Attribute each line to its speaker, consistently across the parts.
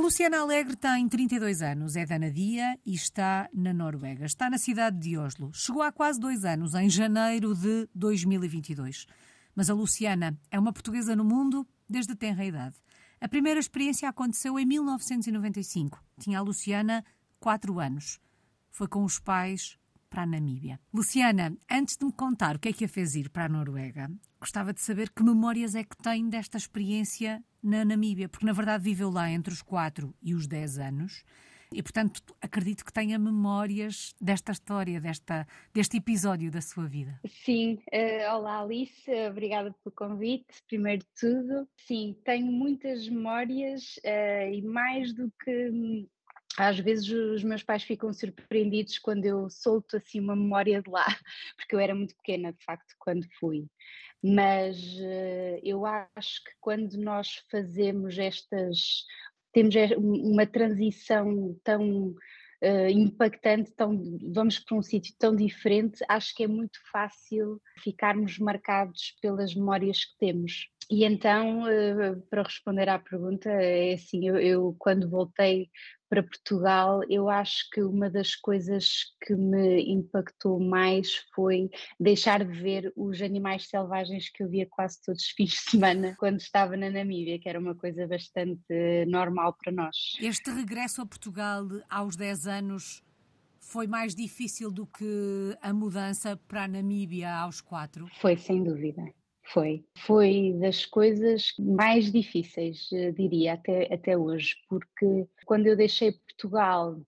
Speaker 1: Luciana Alegre tem 32 anos, é da Nadia e está na Noruega. Está na cidade de Oslo. Chegou há quase dois anos, em janeiro de 2022. Mas a Luciana é uma portuguesa no mundo desde tenra idade. A primeira experiência aconteceu em 1995. Tinha a Luciana 4 anos. Foi com os pais para a Namíbia. Luciana, antes de me contar o que é que a fez ir para a Noruega, gostava de saber que memórias é que tem desta experiência na Namíbia, porque na verdade viveu lá entre os 4 e os 10 anos. E, portanto, acredito que tenha memórias desta história, desta, deste episódio da sua vida.
Speaker 2: Sim, uh, olá Alice, obrigada pelo convite, primeiro de tudo. Sim, tenho muitas memórias uh, e mais do que às vezes os meus pais ficam surpreendidos quando eu solto assim uma memória de lá, porque eu era muito pequena de facto quando fui mas uh, eu acho que quando nós fazemos estas, temos uma transição tão uh, impactante, tão, vamos para um sítio tão diferente, acho que é muito fácil ficarmos marcados pelas memórias que temos. E então, uh, para responder à pergunta, é assim: eu, eu, quando voltei para Portugal, eu acho que uma das coisas que me impactou mais foi deixar de ver os animais selvagens que eu via quase todos os fins de semana quando estava na Namíbia, que era uma coisa bastante normal para nós.
Speaker 1: Este regresso a Portugal aos 10 anos foi mais difícil do que a mudança para a Namíbia aos 4?
Speaker 2: Foi, sem dúvida. Foi. Foi das coisas mais difíceis, eh, diria, até, até hoje, porque quando eu deixei Portugal,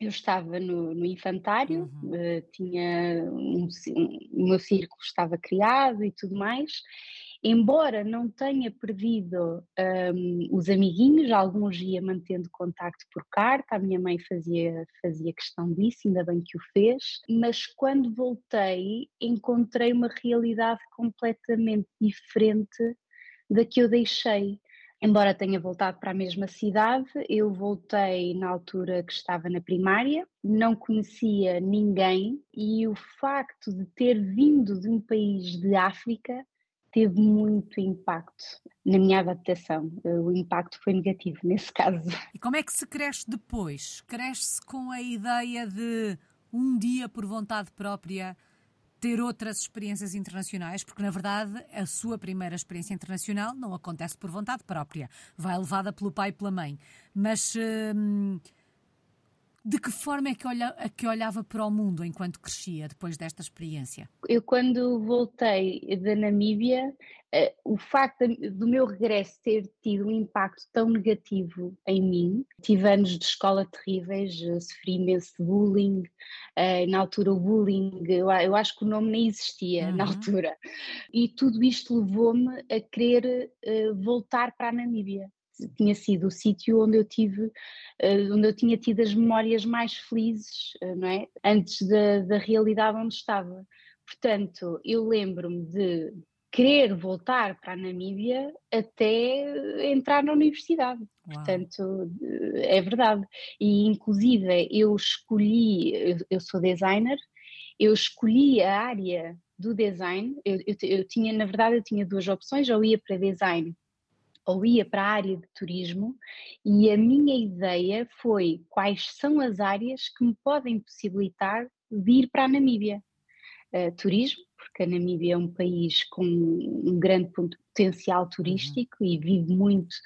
Speaker 2: eu estava no, no infantário, uhum. uh, tinha um, um, o meu círculo estava criado e tudo mais, embora não tenha perdido um, os amiguinhos, alguns ia mantendo contacto por carta, a minha mãe fazia, fazia questão disso, ainda bem que o fez, mas quando voltei encontrei uma realidade completamente diferente da que eu deixei. Embora tenha voltado para a mesma cidade, eu voltei na altura que estava na primária, não conhecia ninguém e o facto de ter vindo de um país de África teve muito impacto na minha adaptação. O impacto foi negativo nesse caso.
Speaker 1: E como é que se cresce depois? Cresce com a ideia de um dia, por vontade própria, ter outras experiências internacionais, porque na verdade a sua primeira experiência internacional não acontece por vontade própria, vai levada pelo pai e pela mãe. Mas. Hum, de que forma é que, olha, que olhava para o mundo enquanto crescia depois desta experiência?
Speaker 2: Eu, quando voltei da Namíbia, uh, o facto do meu regresso ter tido um impacto tão negativo em mim, tive anos de escola terríveis, uh, sofri imenso bullying, uh, na altura o bullying, eu, eu, acho que o nome nem existia uhum. na altura, e tudo isto levou-me a querer voltar para a Namíbia tinha sido o sítio onde eu tive, eh, onde eu tinha tido as memórias mais felizes, eh, não é? Antes da, da realidade onde estava. Portanto, eu lembro-me de querer voltar para a Namíbia até entrar na universidade. Uau. Portanto, é verdade. E inclusive eu escolhi, eu, eu, sou designer, eu escolhi a área do design, eu, eu, eu tinha, na verdade, eu tinha duas opções, ou ia para design ou ia para a área de turismo e a minha ideia foi quais são as áreas que me podem possibilitar de ir para a Namíbia. Uh, turismo, porque a Namíbia é um país com um grande potencial uhum. turístico e vive muito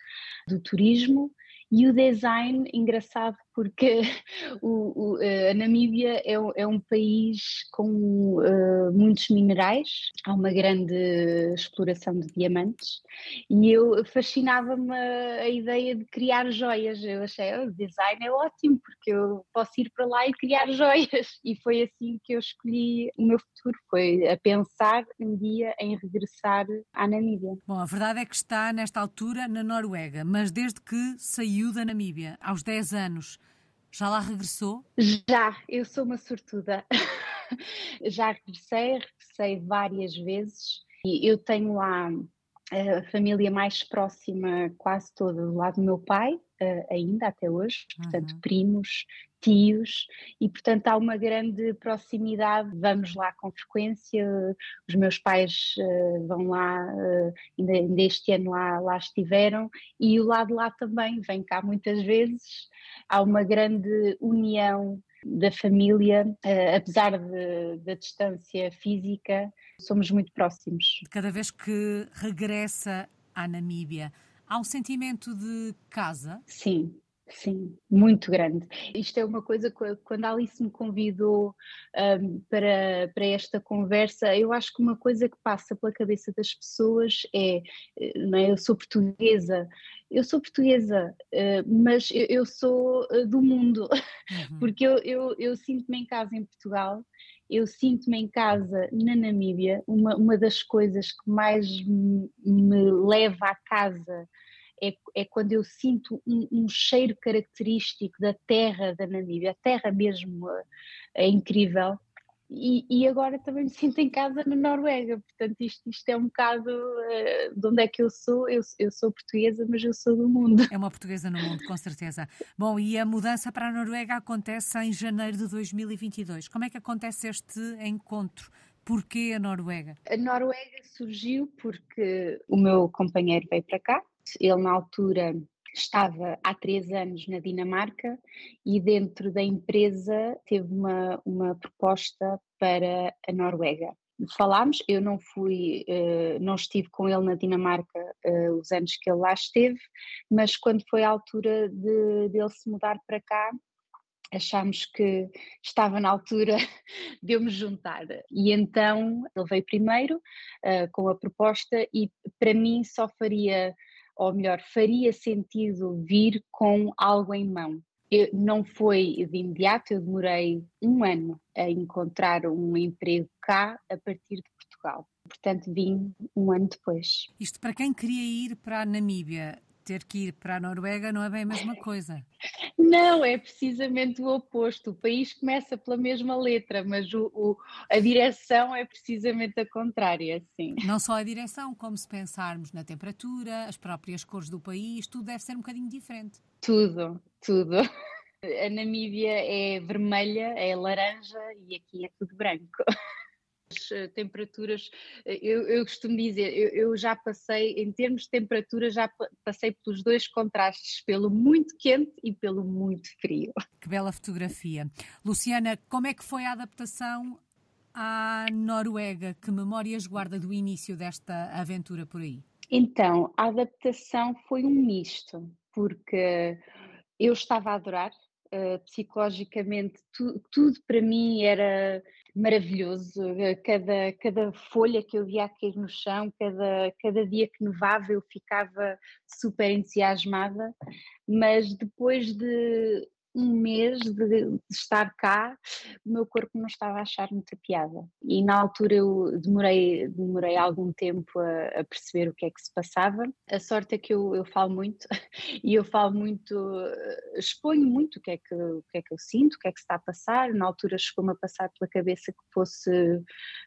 Speaker 2: do turismo, e o design, engraçado, porque o, o, eh, a Namíbia é, é, um país com uh, muitos minerais, há uma grande exploração de diamantes e eu fascinava-me a ideia de criar joias. Eu achei, oh, o design é ótimo porque eu posso ir para lá e criar joias e foi assim que eu escolhi o meu futuro, foi a pensar um dia em regressar à Namíbia.
Speaker 1: Bom, a verdade é que está nesta altura na Noruega, mas desde que saiu da Namíbia, aos 10 anos, já lá regressou?
Speaker 2: Já, eu sou uma sortuda. Já regressei, regressei várias vezes e eu tenho lá a família mais próxima, quase toda, do lado do meu pai, uh, ainda até hoje, portanto, uhum. primos, tios, e portanto há uma grande proximidade. Vamos lá com frequência, os meus pais uh, vão lá, uh, ainda, ainda, este ano lá, lá estiveram, e o lado lá também vem cá muitas vezes. Há uma grande união da família, uh, apesar da distância física, somos muito próximos.
Speaker 1: Cada vez que regressa à Namíbia, há um sentimento de casa?
Speaker 2: Sim, Sim, muito grande. Isto é uma coisa que quando a Alice me convidou um, para, para esta conversa, eu acho que uma coisa que passa pela cabeça das pessoas é, não é? eu sou portuguesa, eu sou portuguesa, uh, mas eu, sou uh, do mundo, uhum. porque eu, eu, eu sinto-me em casa em Portugal, eu sinto-me em casa na Namíbia, uma, uma das coisas que mais me, me leva à casa é, é quando eu sinto um, um, cheiro característico da terra da Namíbia, a terra mesmo é incrível. E, e, agora também me sinto em casa na Noruega, portanto isto, isto é um bocado uh, de onde é que eu sou, eu, eu sou portuguesa, mas eu sou do mundo.
Speaker 1: É uma portuguesa no mundo, com certeza. Bom, e a mudança para a Noruega acontece em janeiro de 2022. Como é que acontece este encontro? Porquê a Noruega?
Speaker 2: A Noruega surgiu porque o meu companheiro veio para cá, ele, na altura, estava há três anos na Dinamarca e dentro da empresa teve uma, uma proposta para a Noruega. Falámos, eu não fui, uh, não estive com ele na Dinamarca uh, os anos que ele lá esteve, mas quando foi a altura de, de ele se mudar para cá, achámos que estava na altura de eu me juntar. E então ele veio primeiro uh, com a proposta e para mim só faria ou melhor, faria sentido vir com algo em mão. Eu, não foi de imediato, eu demorei um ano a encontrar um emprego cá a partir de Portugal. Portanto, vim um ano depois.
Speaker 1: Isto para quem queria ir para a Namíbia, ter que ir para a Noruega não é bem a mesma coisa.
Speaker 2: Não, é precisamente o oposto. O país começa pela mesma letra, mas o, o, a direção é precisamente a contrária, sim.
Speaker 1: Não só a direção, como se pensarmos na temperatura, as próprias cores do país, tudo deve ser um bocadinho diferente.
Speaker 2: Tudo, tudo. A Namíbia é vermelha, é laranja e aqui é tudo branco. Eh, temperaturas, eh, eu, eu costumo dizer, eu, eu, já passei, em termos de temperatura, já passei pelos dois contrastes, pelo muito quente e pelo muito frio.
Speaker 1: Que bela fotografia. Luciana, como é que foi a adaptação à Noruega? Que memórias guarda do início desta aventura por aí?
Speaker 2: Então, a adaptação foi um misto, porque eu estava a adorar, uh, psicologicamente, tu, tudo para mim era maravilhoso. Eh, cada, cada folha que eu via cair no chão, cada, cada dia que nevava, eu ficava super entusiasmada. Mas depois de um mês de, de, estar cá, o meu corpo não estava a achar muita piada. E na altura eu demorei, demorei algum tempo a, a perceber o que é que se passava. A sorte é que eu, eu falo muito e eu falo muito, exponho muito o que, é que, o que é que eu sinto, o que é que se está a passar. Na altura chegou-me a passar pela cabeça que fosse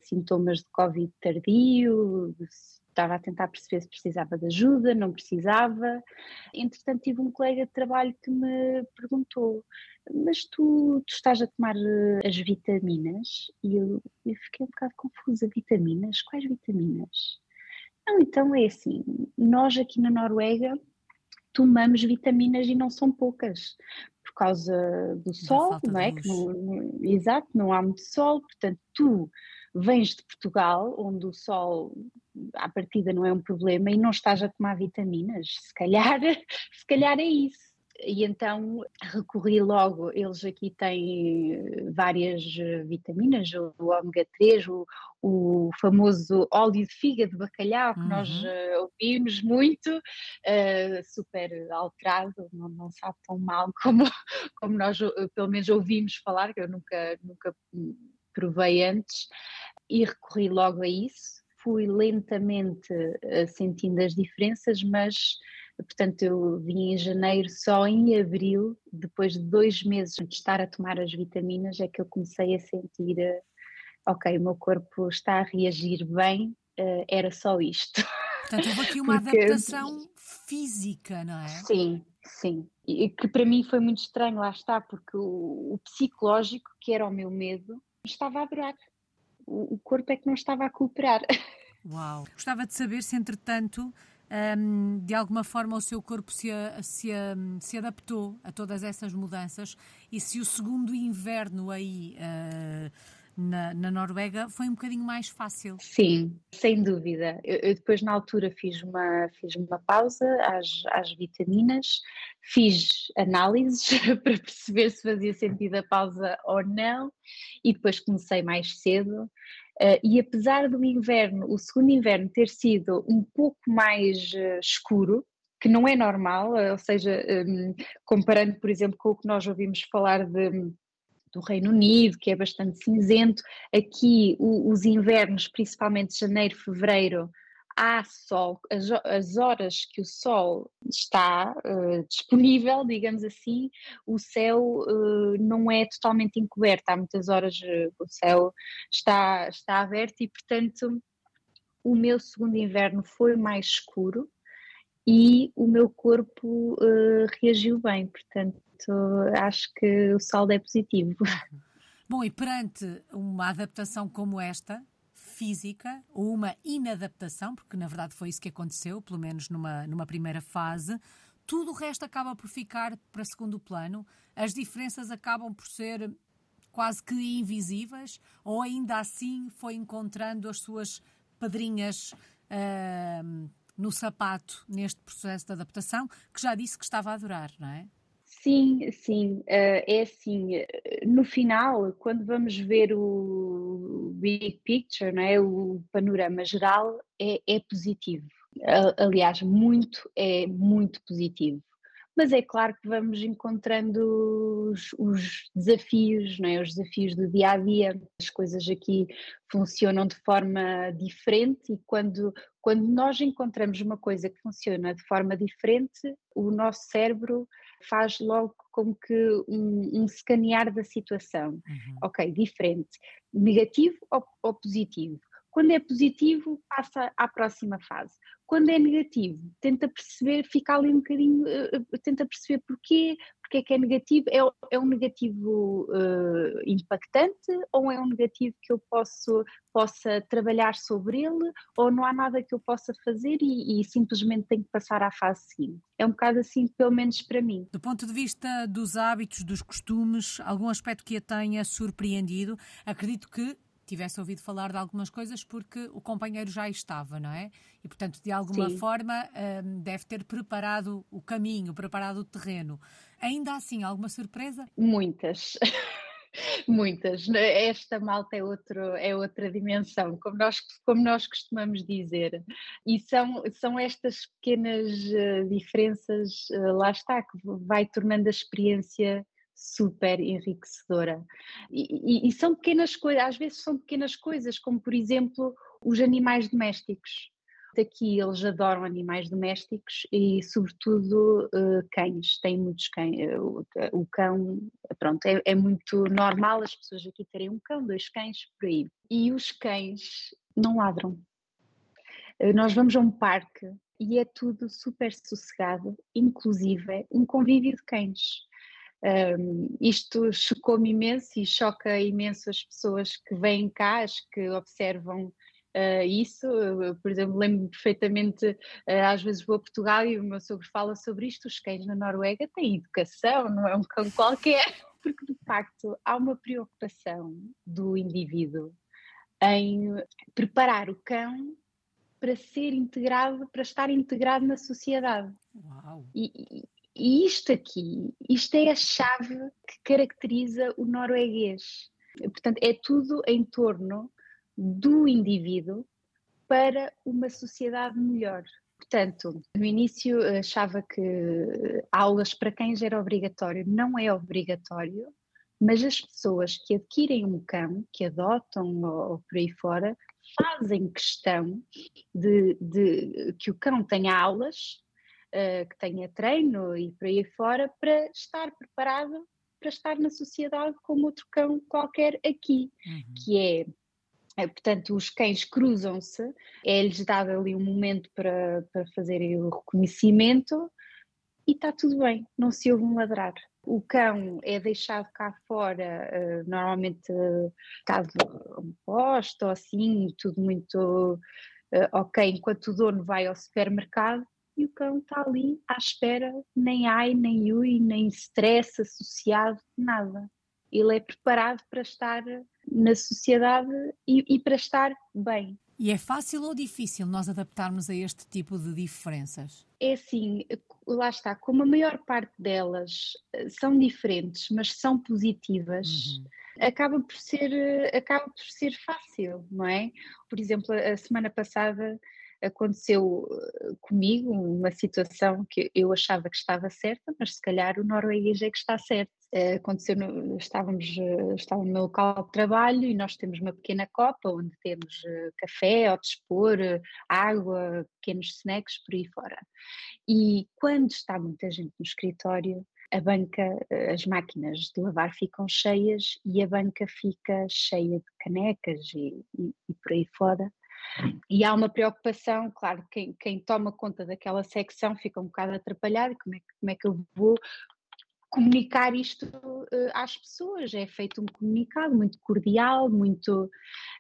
Speaker 2: sintomas de Covid tardio, estava a tentar perceber se precisava de ajuda, não precisava. Entretanto, tive um colega de trabalho que me perguntou: Mas tu, tu estás a tomar eh, as vitaminas? E eu, eu fiquei um bocado confusa: vitaminas? Quais vitaminas? Não, então é assim: nós aqui na Noruega tomamos vitaminas e não são poucas. Por causa do sol, não é? Que não, exato, não há muito sol, portanto, tu vens de Portugal, onde o sol à partida não é um problema e não estás a tomar vitaminas, se calhar, se calhar é isso. E então recorri logo, eles aqui têm várias vitaminas, o ômega 3, o, o famoso óleo de fígado de bacalhau, que uhum. nós uh, ouvimos muito, uh, super alterado, não, não sabe tão mal como, como nós pelo menos ouvimos falar, que eu nunca, nunca provei antes, e recorri logo a isso fui lentamente uh, sentindo as diferenças, mas portanto eu vim em janeiro, só em abril, depois de dois meses de estar a tomar as vitaminas, é que eu comecei a sentir, uh, ok, o meu corpo está a reagir bem, uh, era só isto.
Speaker 1: Portanto, houve aqui uma Porque... adaptação física, não é?
Speaker 2: Sim, Sim, e que para mim foi muito estranho, lá está, porque o, o psicológico, que era o meu medo, estava a durar. O, corpo é que não estava a cooperar.
Speaker 1: Uau! Gostava de saber se, entretanto, um, de alguma forma o seu corpo se, se, se, adaptou a todas essas mudanças e se o segundo inverno aí. Uh, na, na, Noruega foi um bocadinho mais fácil.
Speaker 2: Sim, sem dúvida. Eu, eu, depois na altura fiz uma, fiz uma pausa às, às vitaminas, fiz análises para perceber se fazia sentido a pausa ou não e depois comecei mais cedo. Uh, e apesar do inverno, o segundo inverno ter sido um pouco mais uh, escuro, que não é normal, ou seja, um, comparando, por exemplo, com o que nós ouvimos falar de do Reino Unido, que é bastante cinzento. Aqui o, os invernos, principalmente janeiro, fevereiro, há sol, as, as horas que o sol está uh, disponível, digamos assim, o céu uh, não é totalmente encoberto, há muitas horas uh, o céu está, está aberto e, portanto, o meu segundo inverno foi mais escuro e o meu corpo reagiu bem, portanto acho que o saldo é positivo.
Speaker 1: Bom, e perante uma adaptação como esta, física, ou uma inadaptação, porque na verdade foi isso que aconteceu, pelo menos numa, numa primeira fase, tudo o resto acaba por ficar para segundo plano, as diferenças acabam por ser quase que invisíveis, ou ainda assim foi encontrando as suas pedrinhas uh, no sapato neste processo de adaptação, que já disse que estava a durar, não é?
Speaker 2: Sim, sim, uh, é assim, eh, no final, quando vamos ver o big picture, não é? o panorama geral, é, é positivo. Aliás, muito, é muito positivo. Mas é claro que vamos encontrando os, os desafios, não é? os desafios do dia a dia. As coisas aqui funcionam de forma diferente e quando, quando nós encontramos uma coisa que funciona de forma diferente, o nosso cérebro faz logo como que um, um escanear da situação. Uhum. Ok, diferente. Negativo ou, ou positivo? Quando é positivo, passa à próxima fase. Quando é negativo, tenta perceber, fica ali um bocadinho, uh, tenta perceber porquê, porque é que é negativo. É, é um negativo uh, impactante ou é um negativo que eu posso, possa trabalhar sobre ele ou não há nada que eu possa fazer e, e simplesmente tenho que passar à fase seguinte. É um bocado assim, pelo menos para mim.
Speaker 1: Do ponto de vista dos hábitos, dos costumes, algum aspecto que a tenha surpreendido? Acredito que tivesse ouvido falar de algumas coisas porque o companheiro já estava, não é? E, portanto, de alguma Sim. forma, um, deve ter preparado o caminho, preparado o terreno. Ainda assim, alguma surpresa?
Speaker 2: Muitas. Muitas. Esta malta é, outro, é outra dimensão, como nós, como nós costumamos dizer. E são, são estas pequenas uh, diferenças, uh, lá está, que vai tornando a experiência super enriquecedora. E, e, e, são pequenas coisas, às vezes são pequenas coisas, como por exemplo os animais domésticos. Aqui eles adoram animais domésticos e, sobretudo, uh, cães. Tem muitos cães. Uh, o, cão, pronto, é, é, muito normal as pessoas aqui terem um cão, dois cães por aí. E os cães não ladram. Uh, nós vamos a um parque e é tudo super sossegado, inclusive um convívio de cães. Um, isto chocou-me imenso e choca imenso as pessoas que vêm cá, as que observam uh, isso. Eu, por exemplo, lembro-me perfeitamente, uh, às vezes vou a Portugal e o meu sogro fala sobre isto. Os cães na Noruega têm educação, não é um cão qualquer, porque de facto há uma preocupação do indivíduo em preparar o cão para ser integrado, para estar integrado na sociedade. Uau. E, e isto aqui, isto é a chave que caracteriza o norueguês. Portanto, é tudo em torno do indivíduo para uma sociedade melhor. Portanto, no início achava que aulas para cães era obrigatório. Não é obrigatório, mas as pessoas que adquirem um cão, que adotam ou, ou por aí fora, fazem questão de, de que o cão tenha aulas uh, que tenha treino e por aí fora, para estar preparado para estar na sociedade como outro cão qualquer aqui, uhum. que é, é portanto, os cães cruzam-se, é-lhes dado ali um momento para, para fazerem o reconhecimento, e está tudo bem, não se ouve um ladrar. O cão é deixado cá fora, uh, normalmente caso um posto ou assim, tudo muito ok, enquanto o dono vai ao supermercado e o cão está ali à espera, nem ai, nem ui, nem stress associado, nada. Ele é preparado para estar na sociedade e, e para estar bem.
Speaker 1: E é fácil ou difícil nós adaptarmos a este tipo de diferenças?
Speaker 2: É assim, lá está, como a maior parte delas eh, são diferentes, mas são positivas, uhum. acaba, por ser, eh, acaba por ser fácil, não é? Por exemplo, a semana passada aconteceu eh, comigo uma situação que eu achava que estava certa, mas se calhar o norueguês é que está certo. Eh, aconteceu, no, estávamos, eh, no meu local de trabalho e nós temos uma pequena copa onde temos café ao dispor, água, pequenos snacks por aí fora. E quando está muita gente no escritório, a banca, as máquinas de lavar ficam cheias e a banca fica cheia de canecas e, e, e por aí fora. E há uma preocupação, claro, quem, quem toma conta daquela secção fica um bocado atrapalhado, como é, como é que eu vou comunicar isto uh, às pessoas? É feito um comunicado muito cordial, muito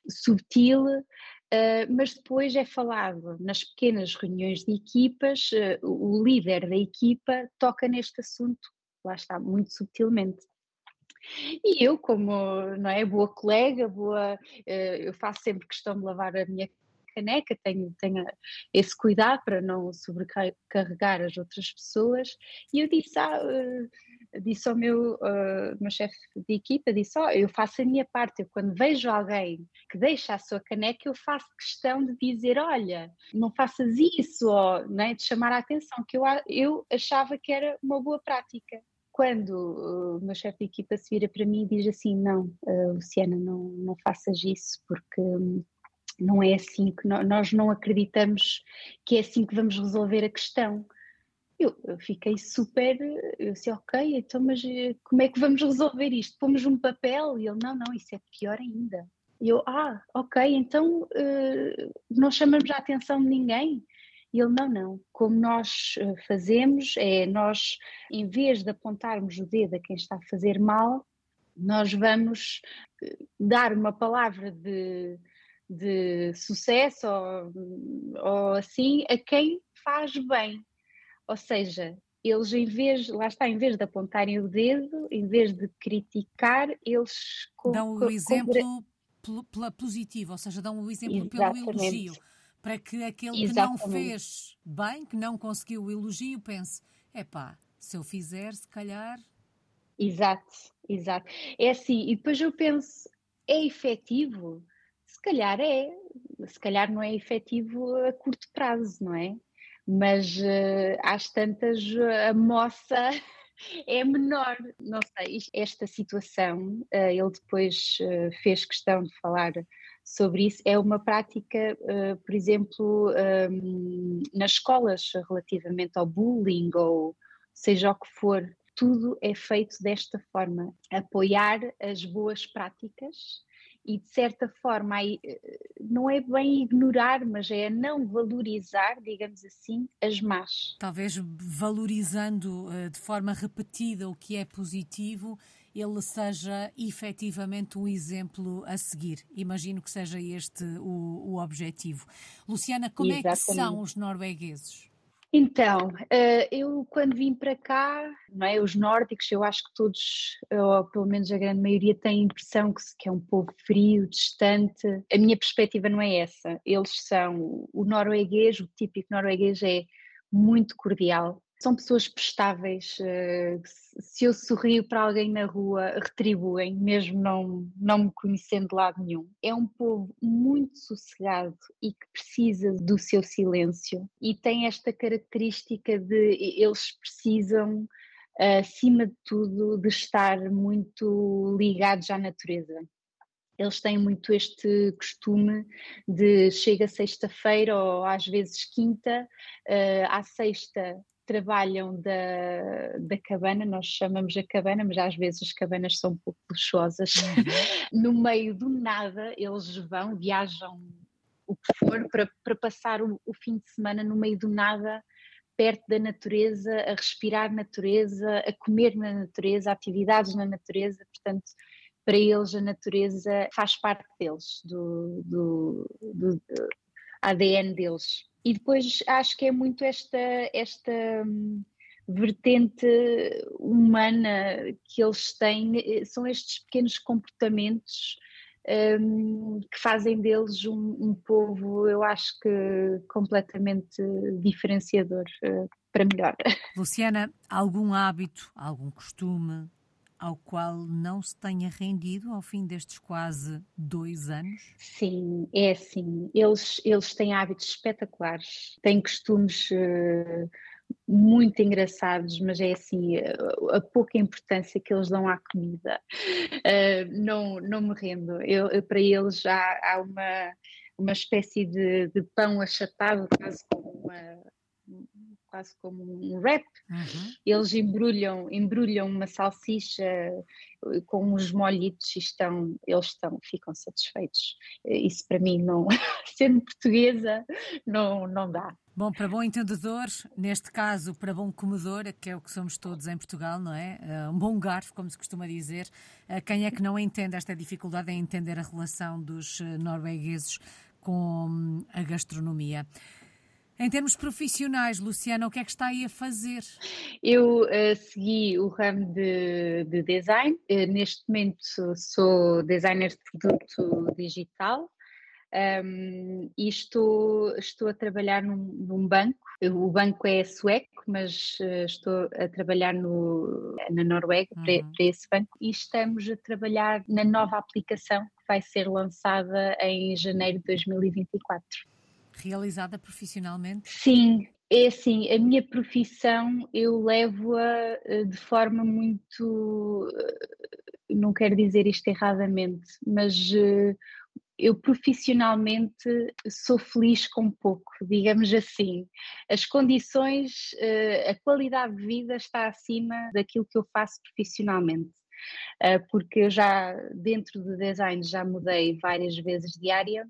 Speaker 2: subtil, uh, mas depois é falado nas pequenas reuniões de equipas, uh, o líder da equipa toca neste assunto, lá está, muito subtilmente. E eu, como não é, boa colega, boa, eu faço sempre questão de lavar a minha caneca, tenho, tenho esse cuidado para não sobrecarregar as outras pessoas. E eu disse, ah, uh, disse ao meu, uh, meu chefe de equipa, disse, oh, eu faço a minha parte, eu quando vejo alguém que deixa a sua caneca, eu faço questão de dizer, olha, não faças isso, ou né, de chamar a atenção, que eu, eu achava que era uma boa prática quando o meu chefe de equipa se vira para mim e diz assim: Não, uh, Luciana, não, não faças isso, porque hum, não é assim que nós não acreditamos que é assim que vamos resolver a questão. Eu, eu, fiquei super, eu disse, ok, então mas eh, como é que vamos resolver isto? Pomos um papel? E ele, não, não, isso é pior ainda. E eu, ah, ok, então uh, não chamamos a atenção de ninguém? E ele, não, não, como nós eh, fazemos é, nós, em vez de apontarmos o dedo a quem está a fazer mal, nós vamos dar uma palavra de de sucesso ou, ou assim a quem faz bem. Ou seja, eles em vez, lá está, em vez de apontarem o dedo, em vez de criticar, eles
Speaker 1: dão o exemplo pela positiva, ou seja, dão o exemplo Exatamente. pelo elogio, para que aquele Exatamente. que não fez bem, que não conseguiu o elogio, pense: epá, se eu fizer, se calhar.
Speaker 2: Exato, exato. É assim, e depois eu penso: é efetivo? Se calhar é, se calhar não é efetivo a curto prazo, não é? Mas uh, às tantas a moça é menor. Não sei, esta situação, uh, ele depois uh, fez questão de falar sobre isso, é uma prática, uh, por exemplo, um, nas escolas relativamente ao bullying ou seja o que for, tudo é feito desta forma, apoiar as boas práticas e de certa forma eh, não é bem ignorar, mas é não valorizar, digamos assim, as más.
Speaker 1: Talvez valorizando uh, de forma repetida o que é positivo, ele seja efetivamente um exemplo a seguir. Imagino que seja este o, o objetivo. Luciana, como Exatamente. é que são os noruegueses?
Speaker 2: Então, eh, eu quando vim para cá, não é, os nórdicos, eu acho que todos, ou pelo menos a grande maioria, têm a impressão que, é um povo frio, distante. A minha perspectiva não é essa. Eles são, o norueguês, o típico norueguês é muito cordial, são pessoas prestáveis. Eh, se eu sorrio para alguém na rua, retribuem, mesmo não, não me conhecendo de lado nenhum. É um povo muito sossegado e que precisa do seu silêncio e tem esta característica de eles precisam, acima de tudo, de estar muito ligados à natureza eles têm muito este costume de chega sexta-feira ou às vezes quinta, uh, à sexta trabalham da, da cabana, nós chamamos a cabana, mas às vezes as cabanas são um pouco luxuosas. Uhum. no meio do nada, eles vão, viajam o que for para, para passar o, o fim de semana no meio do nada perto da natureza, a respirar natureza, a comer na natureza, atividades na natureza, portanto, para eles a natureza faz parte deles, do, do, do, do ADN deles. E depois acho que é muito esta, esta hum, vertente humana que eles têm, são estes pequenos comportamentos um, que fazem deles um, um, povo, eu acho que completamente diferenciador uh, para melhor.
Speaker 1: Luciana, algum hábito, algum costume ao qual não se tenha rendido ao fim destes quase dois anos?
Speaker 2: Sim, é assim. Eles, eles têm hábitos espetaculares, têm costumes. Uh, muito engraçados, mas é assim, a, pouca importância que eles dão à comida, uh, não, não me rendo. Eu, eu para eles já há uma, uma espécie de, de pão achatado, quase como uma, quase como um wrap. Uhum. Eles embrulham, embrulham uma salsicha com uns molhitos e estão, eles estão, ficam satisfeitos. Isso para mim não, sendo portuguesa, não, não dá.
Speaker 1: Bom, para bom entendedor, neste caso para bom comedor, que é o que somos todos em Portugal, não é? Eh, um bom garfo, como se costuma dizer. Eh, quem é que não entende esta dificuldade em entender a relação dos eh, noruegueses com hum, a gastronomia? Em termos profissionais, Luciana, o que é que está aí a fazer?
Speaker 2: Eu uh, segui o ramo de, de design. Uh, neste momento sou designer de produto digital. Um, e estou, estou a trabalhar num, num, banco. O banco é sueco, mas uh, estou a trabalhar no, na Noruega uhum. para, para, esse banco e estamos a trabalhar na nova aplicação que vai ser lançada em janeiro de 2024
Speaker 1: realizada profissionalmente?
Speaker 2: Sim, é assim, a minha profissão eu levo-a eh, de forma muito, eh, não quero dizer isto erradamente, mas eh, eu profissionalmente sou feliz com pouco, digamos assim. As condições, a qualidade de vida está acima daquilo que eu faço profissionalmente. Porque eu já, dentro do design, já mudei várias vezes de área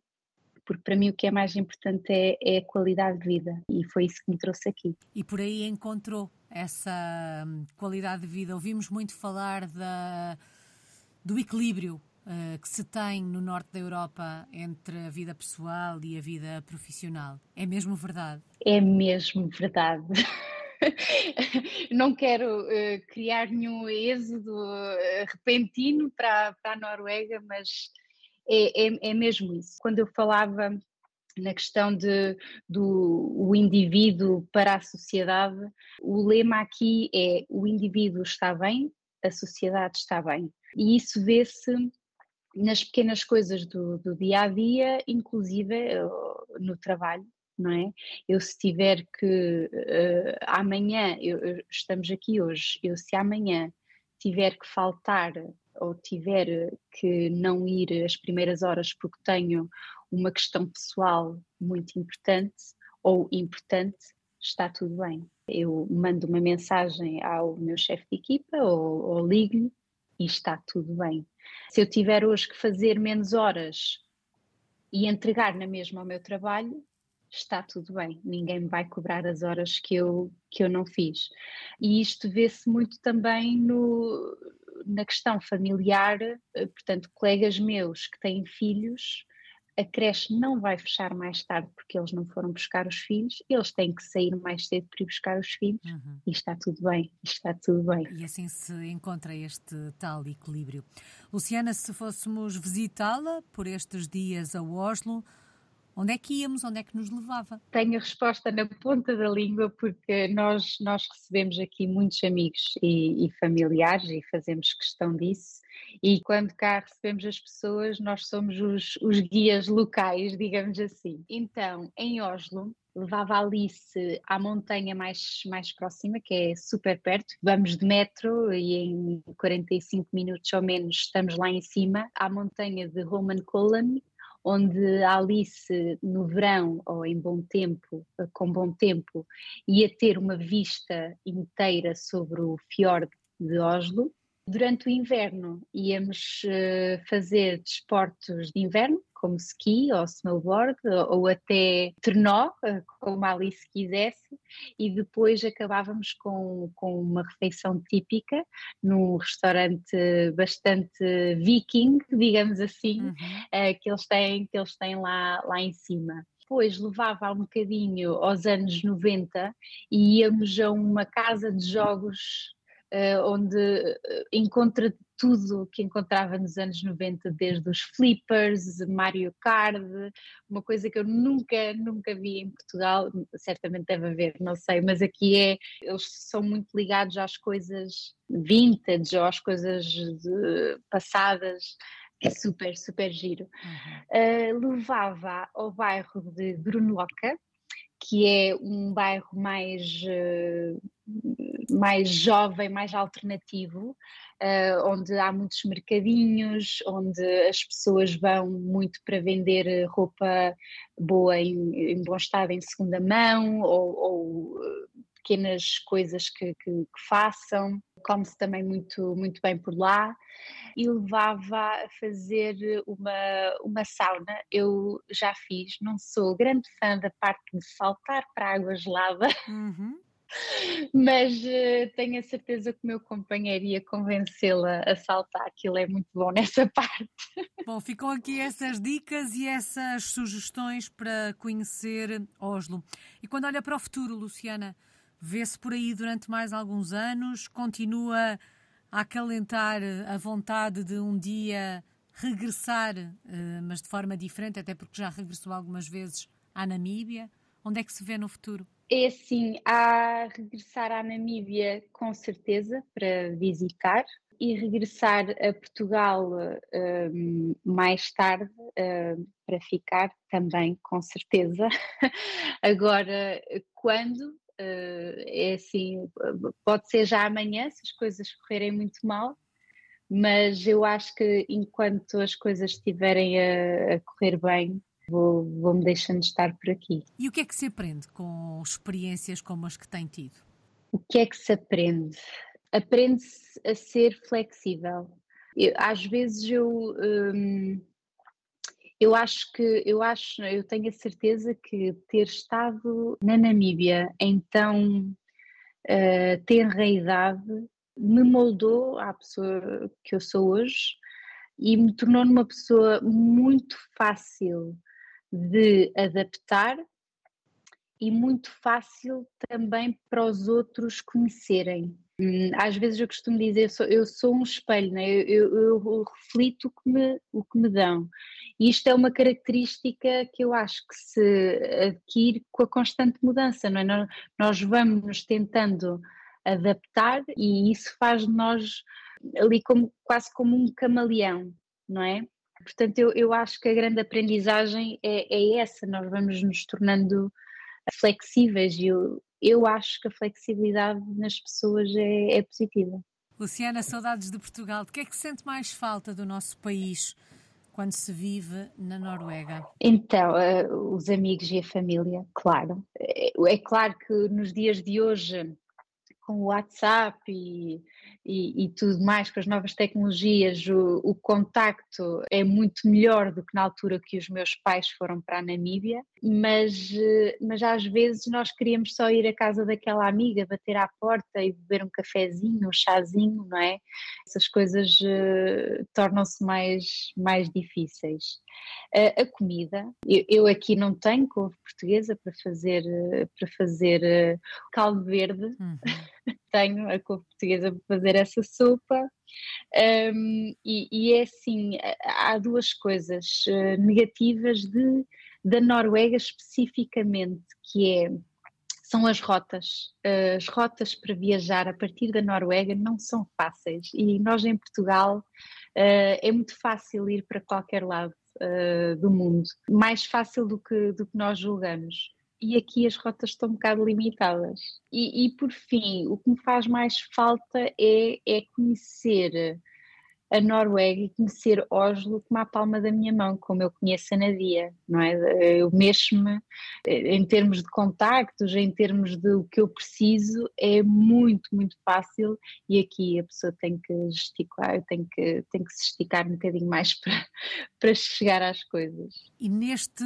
Speaker 2: porque para mim o que é mais importante é, é a qualidade de vida e foi isso que me trouxe aqui.
Speaker 1: E por aí encontrou essa hum, qualidade de vida. Ouvimos muito falar da, do equilíbrio uh, que se tem no norte da Europa entre a vida pessoal e a vida profissional. É mesmo verdade?
Speaker 2: É mesmo verdade. não quero uh, criar nenhum êxodo uh, repentino para, para a Noruega, mas é, é, é mesmo isso. Quando eu falava na questão de, do o indivíduo para a sociedade, o lema aqui é o indivíduo está bem, a sociedade está bem. E isso vê-se nas pequenas coisas do, do, dia a dia, inclusive eh, no trabalho, não é? Eu se tiver que uh, amanhã, eu, estamos aqui hoje, eu se amanhã tiver que faltar ou tiver que não ir as primeiras horas porque tenho uma questão pessoal muito importante ou importante, está tudo bem. Eu mando uma mensagem ao meu chefe de equipa ou, ou ligo-lhe e está tudo bem. Se eu tiver hoje que fazer menos horas e entregar na mesma ao meu trabalho, está tudo bem, ninguém me vai cobrar as horas que eu, que eu não fiz. E isto vê-se muito também no, na questão familiar, eh, portanto, colegas meus que têm filhos, a creche não vai fechar mais tarde porque eles não foram buscar os filhos, eles têm que sair mais cedo para ir buscar os filhos uhum. e está tudo bem, está tudo bem.
Speaker 1: E assim se encontra este tal equilíbrio. Luciana, se fôssemos visitá-la por estes dias a Oslo, Onde é que íamos? Onde é que nos levava?
Speaker 2: Tenho a resposta na ponta da língua porque nós, nós recebemos aqui muitos amigos e, e, familiares e fazemos questão disso. E quando cá recebemos as pessoas, nós somos os, os guias locais, digamos assim. Então, em Oslo, levava Alice à montanha mais, mais próxima, que é super perto. Vamos de metro e em 45 minutos ou menos estamos lá em cima, à montanha de Holmenkollen, onde a Alice no verão ou em bom tempo, eh, com bom tempo, ia ter uma vista inteira sobre o fiord de Oslo. Durante o inverno íamos eh, fazer desportos de inverno, como ski ou snowboard ou até trenó, como a Alice quisesse, e depois acabávamos com, com uma refeição típica num restaurante bastante viking, digamos assim, uhum. que, eles têm, que eles têm lá, lá em cima depois levava um bocadinho aos anos 90 e íamos a uma casa de jogos onde uh, encontra tudo o que encontrava nos anos 90, desde os flippers, Mario Kart, uma coisa que eu nunca, nunca vi em Portugal, certamente deve haver, não sei, mas aqui é, eles são muito ligados às coisas vintage ou às coisas de, passadas, é super, super giro. Uhum. Uh, levava ao bairro de Grunloca, que é um bairro mais, uh, mais jovem, mais alternativo, uh, onde há muitos mercadinhos, onde as pessoas vão muito para vender roupa boa em, em bom estado em segunda mão ou, ou pequenas coisas que, que, que façam, come-se também muito, muito bem por lá e levava a fazer uma, uma sauna. Eu já fiz, não sou grande fã da parte de saltar para a água gelada. Uhum. Mas uh, tenho a certeza que o meu companheiro ia convencê-la a saltar, que ele é muito bom nessa parte.
Speaker 1: Bom, ficam aqui essas dicas e essas sugestões para conhecer Oslo. E quando olha para o futuro, Luciana, vê-se por aí durante mais alguns anos, continua a acalentar a vontade de um dia regressar, eh, mas de forma diferente, até porque já regressou algumas vezes à Namíbia. Onde é que se vê no futuro?
Speaker 2: É assim, a regressar à Namíbia com certeza para visitar e regressar a Portugal um, mais tarde um, para ficar também com certeza. Agora, quando é assim, pode ser já amanhã, se as coisas correrem muito mal, mas eu acho que enquanto as coisas estiverem a, a correr bem, vou, vou-me deixando estar por aqui.
Speaker 1: E o que é que se aprende com experiências como as que tem tido?
Speaker 2: O que é que se aprende? Aprende-se a ser flexível. Eu, às vezes eu. Hum, eu acho que, eu acho, eu tenho a certeza que ter estado na Namíbia em tão uh, tenra idade me moldou à pessoa que eu sou hoje e me tornou numa pessoa muito fácil de adaptar e muito fácil também para os outros conhecerem. Hum, às vezes eu costumo dizer, eu sou, eu sou um espelho, né? eu, eu, eu reflito o que, me, o que me dão. E isto é uma característica que eu acho que se adquire com a constante mudança, não é? Nós vamos nos tentando adaptar e isso faz de nós ali como, quase como um camaleão, não é? Portanto, eu, eu acho que a grande aprendizagem é, é essa, nós vamos nos tornando flexíveis e eu acho que a flexibilidade nas pessoas é, é positiva.
Speaker 1: Luciana, saudades de Portugal. De que é que sente mais falta do nosso país quando se vive na Noruega?
Speaker 2: Então, uh, os amigos e a família, claro. É, é claro que nos dias de hoje com o WhatsApp e, e, e, tudo mais, com as novas tecnologias, o, o, contacto é muito melhor do que na altura que os meus pais foram para a Namíbia, mas, mas às vezes nós queríamos só ir à casa daquela amiga, bater à porta e beber um cafezinho, um chazinho, não é? Essas coisas uh, tornam-se mais, mais difíceis. Uh, a comida, eu, eu, aqui não tenho couve portuguesa para fazer, uh, para fazer caldo verde. Uhum. tenho a couve portuguesa para fazer essa sopa. Um, e, e, é assim, há duas coisas uh, negativas de, da Noruega especificamente, que é são as rotas. As rotas para viajar a partir da Noruega não são fáceis e nós em Portugal uh, é muito fácil ir para qualquer lado do mundo, mais fácil do que, do que nós julgamos e aqui as rotas estão um bocado limitadas. E, e por fim, o que me faz mais falta é, é conhecer a Noruega e conhecer Oslo como a palma da minha mão, como eu conheço a Nadia, não é? Eu mexo-me em termos de contactos, em termos de o que eu preciso, é muito, muito fácil e aqui a pessoa tem que gesticular, tem que, tem que se esticar um bocadinho mais para, para chegar às coisas.
Speaker 1: E neste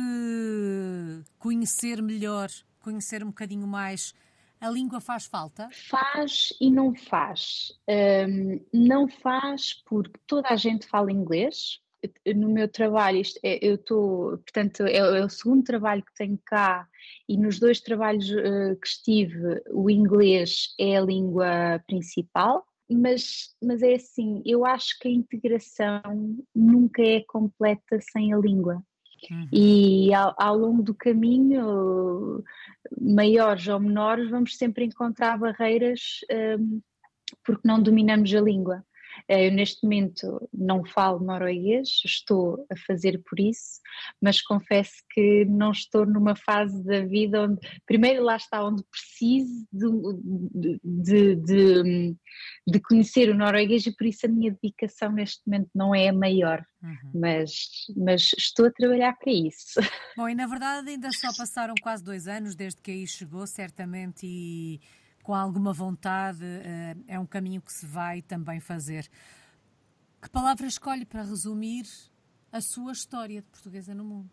Speaker 1: conhecer melhor, conhecer um bocadinho mais a língua faz falta?
Speaker 2: Faz e não faz. Um, não faz porque toda a gente fala inglês. No meu trabalho, isto é, eu estou, portanto, é, é, o segundo trabalho que tenho cá e nos dois trabalhos uh, que estive, o inglês é a língua principal, mas, mas é assim, eu acho que a integração nunca é completa sem a língua. Uhum. E ao, ao, longo do caminho, maiores ou menores, vamos sempre encontrar barreiras um, porque não dominamos a língua. Eh, eu neste momento não falo norueguês, estou a fazer por isso, mas confesso que não estou numa fase da vida onde, primeiro lá está, onde preciso de, de, de, de conhecer o norueguês e por isso a minha dedicação neste momento não é a maior, uhum. mas, mas estou a trabalhar para isso.
Speaker 1: Bom, e na verdade ainda só passaram quase dois anos desde que aí chegou, certamente, e com alguma vontade, eh, é um caminho que se vai também fazer. Que palavra escolhe para resumir a sua história de portuguesa no mundo?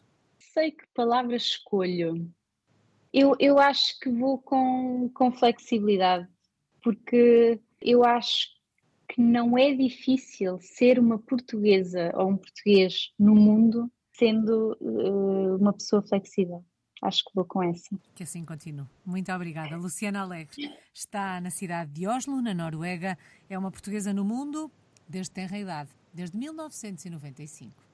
Speaker 2: Sei que palavra escolho. Eu, eu acho que vou com, com flexibilidade, porque eu acho que não é difícil ser uma portuguesa ou um português no mundo sendo uh, uma pessoa flexível acho que vou com essa.
Speaker 1: Que assim continue. Muito obrigada. Luciana Alegre está na cidade de Oslo, na Noruega. É uma portuguesa no mundo desde tenra idade, desde 1995.